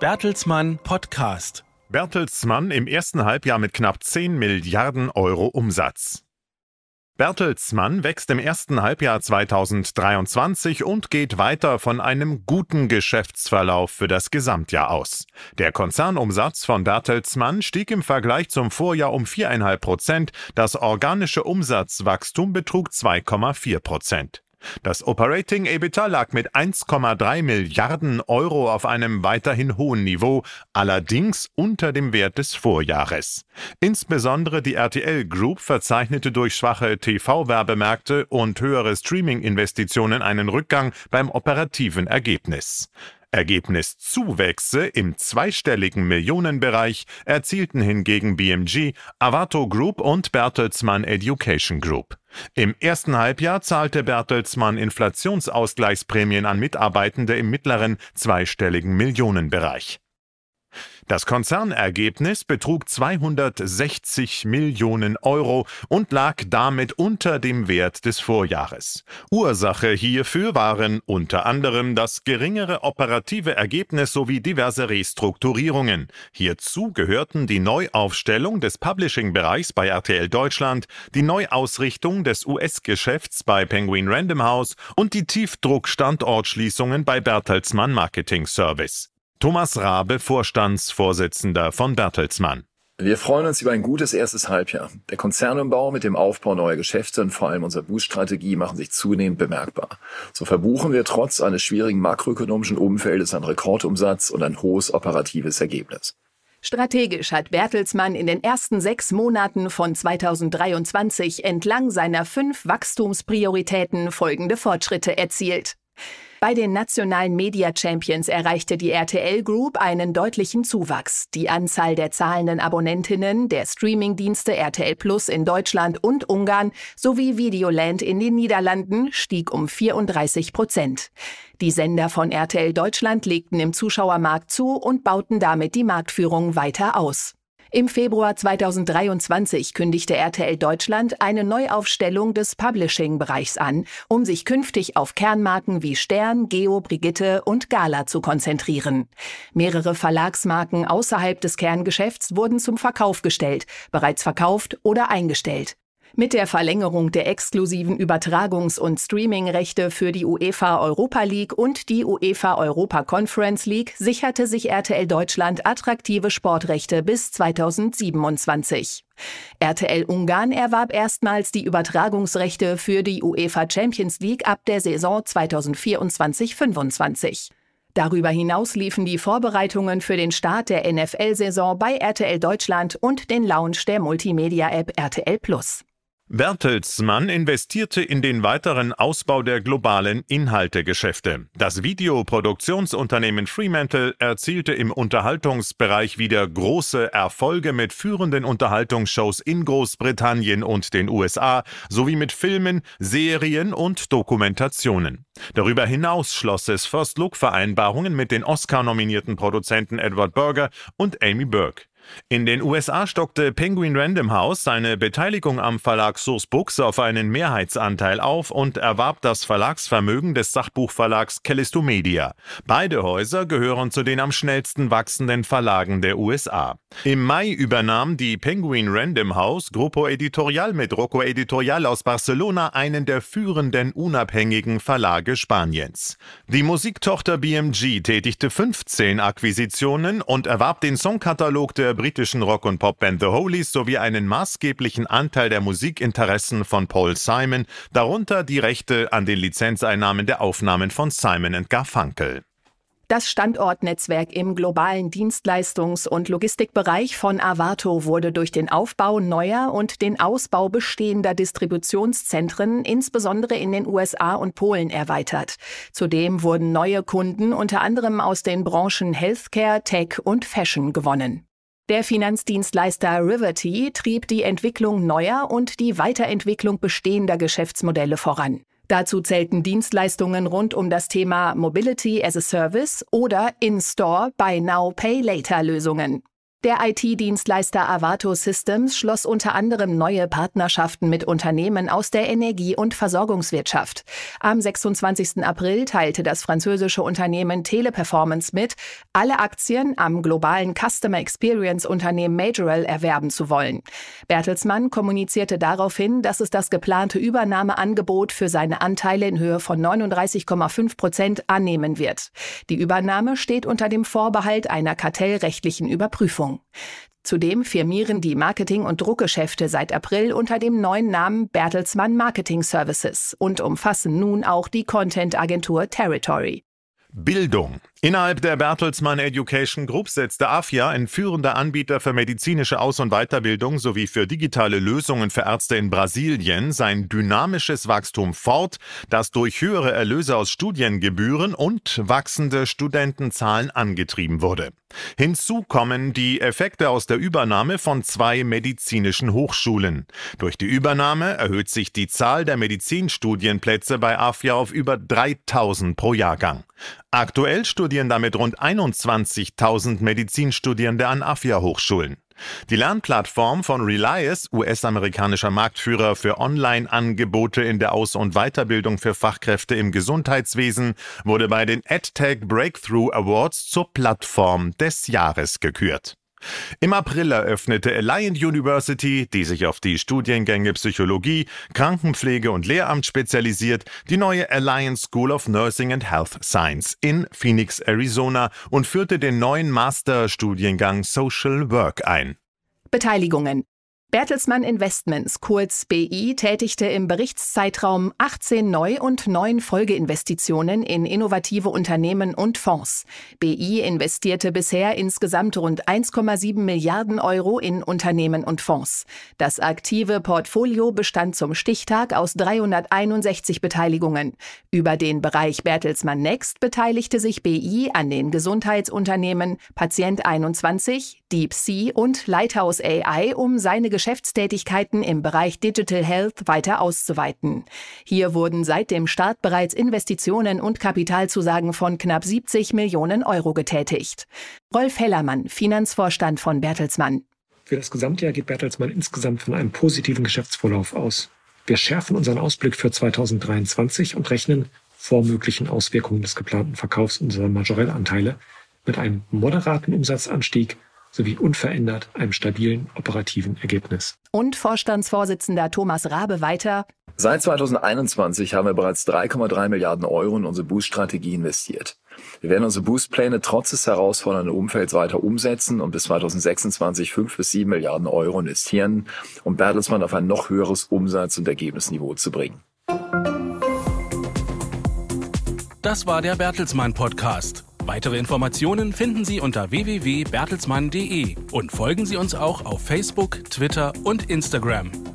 Bertelsmann Podcast. Bertelsmann im ersten Halbjahr mit knapp 10 Milliarden Euro Umsatz. Bertelsmann wächst im ersten Halbjahr 2023 und geht weiter von einem guten Geschäftsverlauf für das Gesamtjahr aus. Der Konzernumsatz von Bertelsmann stieg im Vergleich zum Vorjahr um 4,5 Prozent, das organische Umsatzwachstum betrug 2,4 Prozent. Das Operating EBITDA lag mit 1,3 Milliarden Euro auf einem weiterhin hohen Niveau, allerdings unter dem Wert des Vorjahres. Insbesondere die RTL Group verzeichnete durch schwache TV-Werbemärkte und höhere Streaming-Investitionen einen Rückgang beim operativen Ergebnis. Ergebniszuwächse im zweistelligen Millionenbereich erzielten hingegen BMG, Avato Group und Bertelsmann Education Group. Im ersten Halbjahr zahlte Bertelsmann Inflationsausgleichsprämien an Mitarbeitende im mittleren zweistelligen Millionenbereich. Das Konzernergebnis betrug 260 Millionen Euro und lag damit unter dem Wert des Vorjahres. Ursache hierfür waren unter anderem das geringere operative Ergebnis sowie diverse Restrukturierungen. Hierzu gehörten die Neuaufstellung des Publishing-Bereichs bei RTL Deutschland, die Neuausrichtung des US-Geschäfts bei Penguin Random House und die Tiefdruck-Standortschließungen bei Bertelsmann Marketing Service. Thomas Rabe, Vorstandsvorsitzender von Bertelsmann. Wir freuen uns über ein gutes erstes Halbjahr. Der Konzernumbau mit dem Aufbau neuer Geschäfte und vor allem unsere Boost-Strategie machen sich zunehmend bemerkbar. So verbuchen wir trotz eines schwierigen makroökonomischen Umfeldes einen Rekordumsatz und ein hohes operatives Ergebnis. Strategisch hat Bertelsmann in den ersten sechs Monaten von 2023 entlang seiner fünf Wachstumsprioritäten folgende Fortschritte erzielt. Bei den nationalen Media Champions erreichte die RTL Group einen deutlichen Zuwachs. Die Anzahl der zahlenden Abonnentinnen der Streamingdienste RTL Plus in Deutschland und Ungarn sowie Videoland in den Niederlanden stieg um 34 Prozent. Die Sender von RTL Deutschland legten im Zuschauermarkt zu und bauten damit die Marktführung weiter aus. Im Februar 2023 kündigte RTL Deutschland eine Neuaufstellung des Publishing-Bereichs an, um sich künftig auf Kernmarken wie Stern, Geo, Brigitte und Gala zu konzentrieren. Mehrere Verlagsmarken außerhalb des Kerngeschäfts wurden zum Verkauf gestellt, bereits verkauft oder eingestellt. Mit der Verlängerung der exklusiven Übertragungs- und Streamingrechte für die UEFA Europa League und die UEFA Europa Conference League sicherte sich RTL Deutschland attraktive Sportrechte bis 2027. RTL Ungarn erwarb erstmals die Übertragungsrechte für die UEFA Champions League ab der Saison 2024-25. Darüber hinaus liefen die Vorbereitungen für den Start der NFL-Saison bei RTL Deutschland und den Launch der Multimedia-App RTL Plus. Bertelsmann investierte in den weiteren Ausbau der globalen Inhaltegeschäfte. Das Videoproduktionsunternehmen Fremantle erzielte im Unterhaltungsbereich wieder große Erfolge mit führenden Unterhaltungsshows in Großbritannien und den USA sowie mit Filmen, Serien und Dokumentationen. Darüber hinaus schloss es First Look Vereinbarungen mit den Oscar-nominierten Produzenten Edward Berger und Amy Burke. In den USA stockte Penguin Random House seine Beteiligung am Verlag Source Books auf einen Mehrheitsanteil auf und erwarb das Verlagsvermögen des Sachbuchverlags Callisto Media. Beide Häuser gehören zu den am schnellsten wachsenden Verlagen der USA. Im Mai übernahm die Penguin Random House Grupo Editorial mit Rocco Editorial aus Barcelona einen der führenden unabhängigen Verlage Spaniens. Die Musiktochter BMG tätigte 15 Akquisitionen und erwarb den Songkatalog der britischen Rock- und Popband The Hollies sowie einen maßgeblichen Anteil der Musikinteressen von Paul Simon, darunter die Rechte an den Lizenzeinnahmen der Aufnahmen von Simon Garfunkel. Das Standortnetzwerk im globalen Dienstleistungs- und Logistikbereich von Avato wurde durch den Aufbau neuer und den Ausbau bestehender Distributionszentren insbesondere in den USA und Polen erweitert. Zudem wurden neue Kunden unter anderem aus den Branchen Healthcare, Tech und Fashion gewonnen. Der Finanzdienstleister Riverty trieb die Entwicklung neuer und die Weiterentwicklung bestehender Geschäftsmodelle voran. Dazu zählten Dienstleistungen rund um das Thema Mobility as a Service oder In-Store Buy Now Pay Later Lösungen. Der IT-Dienstleister Avato Systems schloss unter anderem neue Partnerschaften mit Unternehmen aus der Energie- und Versorgungswirtschaft. Am 26. April teilte das französische Unternehmen Teleperformance mit, alle Aktien am globalen Customer Experience Unternehmen Majorel erwerben zu wollen. Bertelsmann kommunizierte daraufhin, dass es das geplante Übernahmeangebot für seine Anteile in Höhe von 39,5 Prozent annehmen wird. Die Übernahme steht unter dem Vorbehalt einer kartellrechtlichen Überprüfung. Werbung. Zudem firmieren die Marketing- und Druckgeschäfte seit April unter dem neuen Namen Bertelsmann Marketing Services und umfassen nun auch die Content-Agentur Territory. Bildung. Innerhalb der Bertelsmann Education Group setzte AFIA, ein führender Anbieter für medizinische Aus- und Weiterbildung sowie für digitale Lösungen für Ärzte in Brasilien, sein dynamisches Wachstum fort, das durch höhere Erlöse aus Studiengebühren und wachsende Studentenzahlen angetrieben wurde. Hinzu kommen die Effekte aus der Übernahme von zwei medizinischen Hochschulen. Durch die Übernahme erhöht sich die Zahl der Medizinstudienplätze bei AFIA auf über 3000 pro Jahrgang. Aktuell studieren damit rund 21.000 Medizinstudierende an AFIA-Hochschulen. Die Lernplattform von Relias, US-amerikanischer Marktführer für Online-Angebote in der Aus- und Weiterbildung für Fachkräfte im Gesundheitswesen, wurde bei den EdTech Breakthrough Awards zur Plattform des Jahres gekürt. Im April eröffnete Alliant University, die sich auf die Studiengänge Psychologie, Krankenpflege und Lehramt spezialisiert, die neue Alliance School of Nursing and Health Science in Phoenix, Arizona und führte den neuen Masterstudiengang Social Work ein. Beteiligungen Bertelsmann Investments, kurz BI, tätigte im Berichtszeitraum 18 Neu- und 9 Folgeinvestitionen in innovative Unternehmen und Fonds. BI investierte bisher insgesamt rund 1,7 Milliarden Euro in Unternehmen und Fonds. Das aktive Portfolio bestand zum Stichtag aus 361 Beteiligungen. Über den Bereich Bertelsmann Next beteiligte sich BI an den Gesundheitsunternehmen Patient 21, Deep Sea und Lighthouse AI, um seine Geschäftstätigkeiten im Bereich Digital Health weiter auszuweiten. Hier wurden seit dem Start bereits Investitionen und Kapitalzusagen von knapp 70 Millionen Euro getätigt. Rolf Hellermann, Finanzvorstand von Bertelsmann. Für das Gesamtjahr geht Bertelsmann insgesamt von einem positiven Geschäftsvorlauf aus. Wir schärfen unseren Ausblick für 2023 und rechnen vor möglichen Auswirkungen des geplanten Verkaufs unserer Majorell-Anteile mit einem moderaten Umsatzanstieg sowie unverändert einem stabilen operativen Ergebnis. Und Vorstandsvorsitzender Thomas Rabe weiter. Seit 2021 haben wir bereits 3,3 Milliarden Euro in unsere Boost-Strategie investiert. Wir werden unsere Boost-Pläne trotz des herausfordernden Umfelds weiter umsetzen und bis 2026 5 bis 7 Milliarden Euro investieren, um Bertelsmann auf ein noch höheres Umsatz- und Ergebnisniveau zu bringen. Das war der Bertelsmann Podcast. Weitere Informationen finden Sie unter www.bertelsmann.de und folgen Sie uns auch auf Facebook, Twitter und Instagram.